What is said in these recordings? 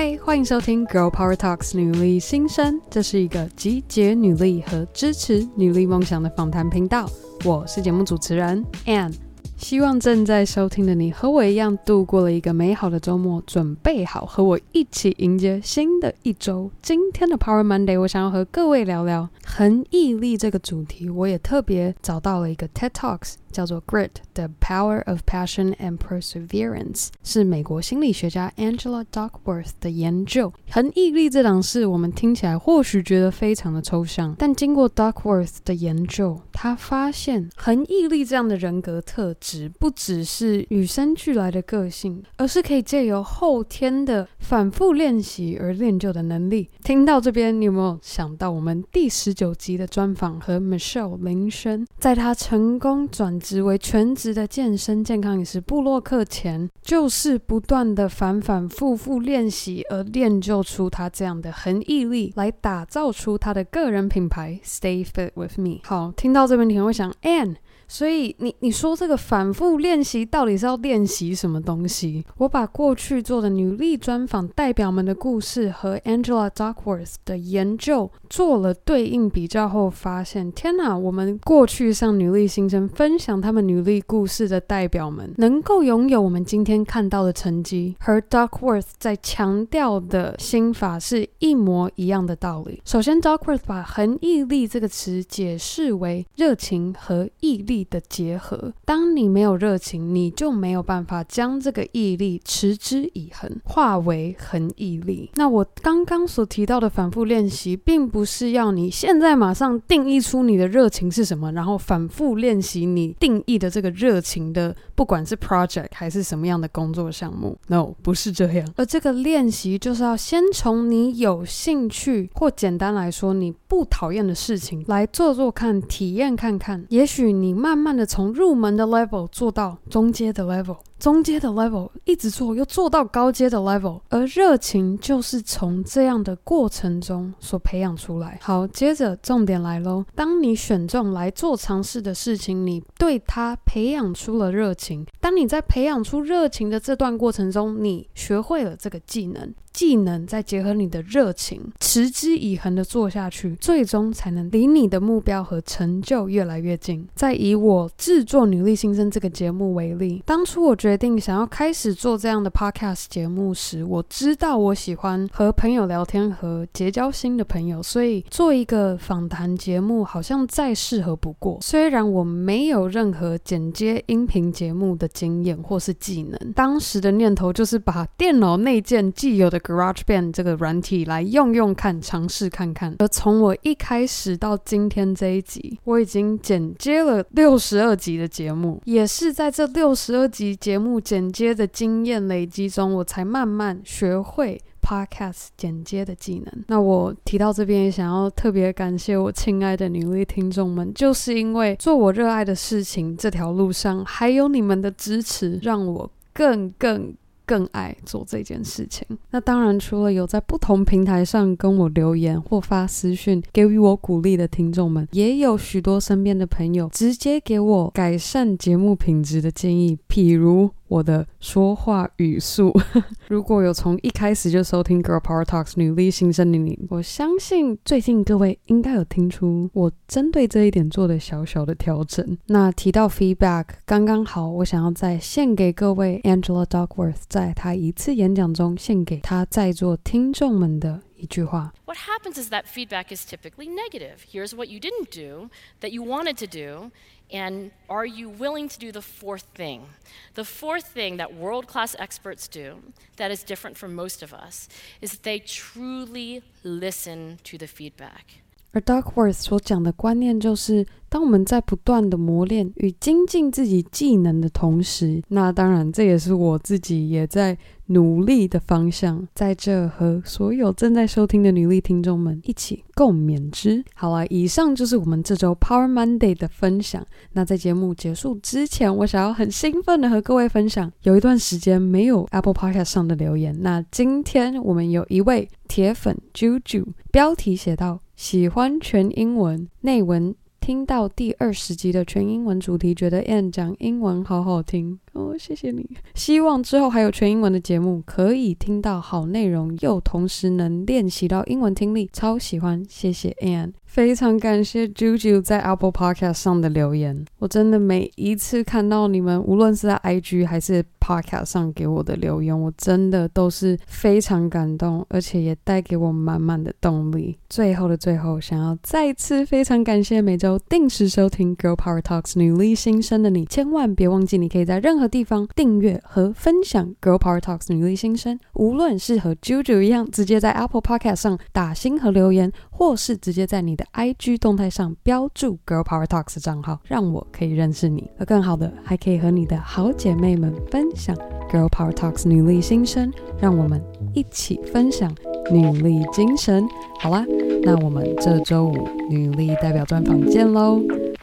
嗨，欢迎收听《Girl Power Talks》女力新生，这是一个集结女力和支持女力梦想的访谈频道。我是节目主持人 Ann。希望正在收听的你和我一样度过了一个美好的周末，准备好和我一起迎接新的一周。今天的 Power Monday，我想要和各位聊聊恒毅力这个主题。我也特别找到了一个 TED Talks。叫做 Grit: The Power of Passion and Perseverance，是美国心理学家 Angela Duckworth 的研究。恒毅力这档事，我们听起来或许觉得非常的抽象，但经过 Duckworth 的研究，他发现恒毅力这样的人格特质，不只是与生俱来的个性，而是可以借由后天的反复练习而练就的能力。听到这边，你有没有想到我们第十九集的专访和 Michelle 林轩，在他成功转职为全职的健身健康饮食部落客前，就是不断的反反复复练习而练就出他这样的恒毅力，来打造出他的个人品牌 Stay Fit With Me。好，听到这边你可能会想，Ann。所以你你说这个反复练习到底是要练习什么东西？我把过去做的女力专访代表们的故事和 Angela Duckworth 的研究做了对应比较后，发现天哪！我们过去向女力新生分享他们女力故事的代表们，能够拥有我们今天看到的成绩，和 Duckworth 在强调的心法是一模一样的道理。首先，Duckworth 把恒毅力这个词解释为热情和毅力的结合，当你没有热情，你就没有办法将这个毅力持之以恒，化为恒毅力。那我刚刚所提到的反复练习，并不是要你现在马上定义出你的热情是什么，然后反复练习你定义的这个热情的，不管是 project 还是什么样的工作项目。No，不是这样。而这个练习就是要先从你有兴趣，或简单来说，你不讨厌的事情来做做看，体验看看。也许你慢。慢的从入门的 level 做到中阶的 level。中阶的 level 一直做，又做到高阶的 level，而热情就是从这样的过程中所培养出来。好，接着重点来喽。当你选中来做尝试的事情，你对它培养出了热情。当你在培养出热情的这段过程中，你学会了这个技能，技能再结合你的热情，持之以恒的做下去，最终才能离你的目标和成就越来越近。再以我制作《女力新生》这个节目为例，当初我决定想要开始做这样的 podcast 节目时，我知道我喜欢和朋友聊天和结交新的朋友，所以做一个访谈节目好像再适合不过。虽然我没有任何剪接音频节目的经验或是技能，当时的念头就是把电脑内建既有的 GarageBand 这个软体来用用看，尝试看看。而从我一开始到今天这一集，我已经剪接了六十二集的节目，也是在这六十二集节目。剪接的经验累积中，我才慢慢学会 podcast 剪接的技能。那我提到这边，也想要特别感谢我亲爱的女力听众们，就是因为做我热爱的事情这条路上，还有你们的支持，让我更更。更爱做这件事情。那当然，除了有在不同平台上跟我留言或发私讯给予我鼓励的听众们，也有许多身边的朋友直接给我改善节目品质的建议，譬如。我的说话语速，如果有从一开始就收听《Girl Power Talks》女力新生的你，我相信最近各位应该有听出我针对这一点做的小小的调整。那提到 feedback，刚刚好，我想要再献给各位 Angela Duckworth 在她一次演讲中献给她在座听众们的一句话：What happens is that feedback is typically negative. Here's what you didn't do that you wanted to do. And are you willing to do the fourth thing? The fourth thing that world class experts do that is different from most of us is that they truly listen to the feedback. 而 Duckworth 所讲的观念就是，当我们在不断的磨练与精进自己技能的同时，那当然这也是我自己也在努力的方向。在这和所有正在收听的女力听众们一起共勉之。好了，以上就是我们这周 Power Monday 的分享。那在节目结束之前，我想要很兴奋的和各位分享，有一段时间没有 Apple Podcast 上的留言。那今天我们有一位铁粉 Juju，标题写到。喜欢全英文内文。听到第二十集的全英文主题，觉得 Ann 讲英文好好听哦，谢谢你。希望之后还有全英文的节目，可以听到好内容，又同时能练习到英文听力，超喜欢。谢谢 Anne，。非常感谢 Juju 在 Apple Podcast 上的留言，我真的每一次看到你们，无论是在 IG 还是 Podcast 上给我的留言，我真的都是非常感动，而且也带给我满满的动力。最后的最后，想要再次非常感谢每周定时收听 Girl Power Talks 女力新生的你，千万别忘记，你可以在任何地方订阅和分享 Girl Power Talks 女力新生，无论是和 Juju 一样，直接在 Apple Podcast 上打星和留言，或是直接在你的 IG 动态上标注 Girl Power Talks 账号，让我可以认识你。而更好的，还可以和你的好姐妹们分享 Girl Power Talks 女力新生，让我们一起分享女力精神。好啦，那我们这周五女力代表专访见喽，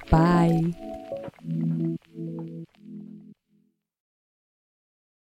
拜。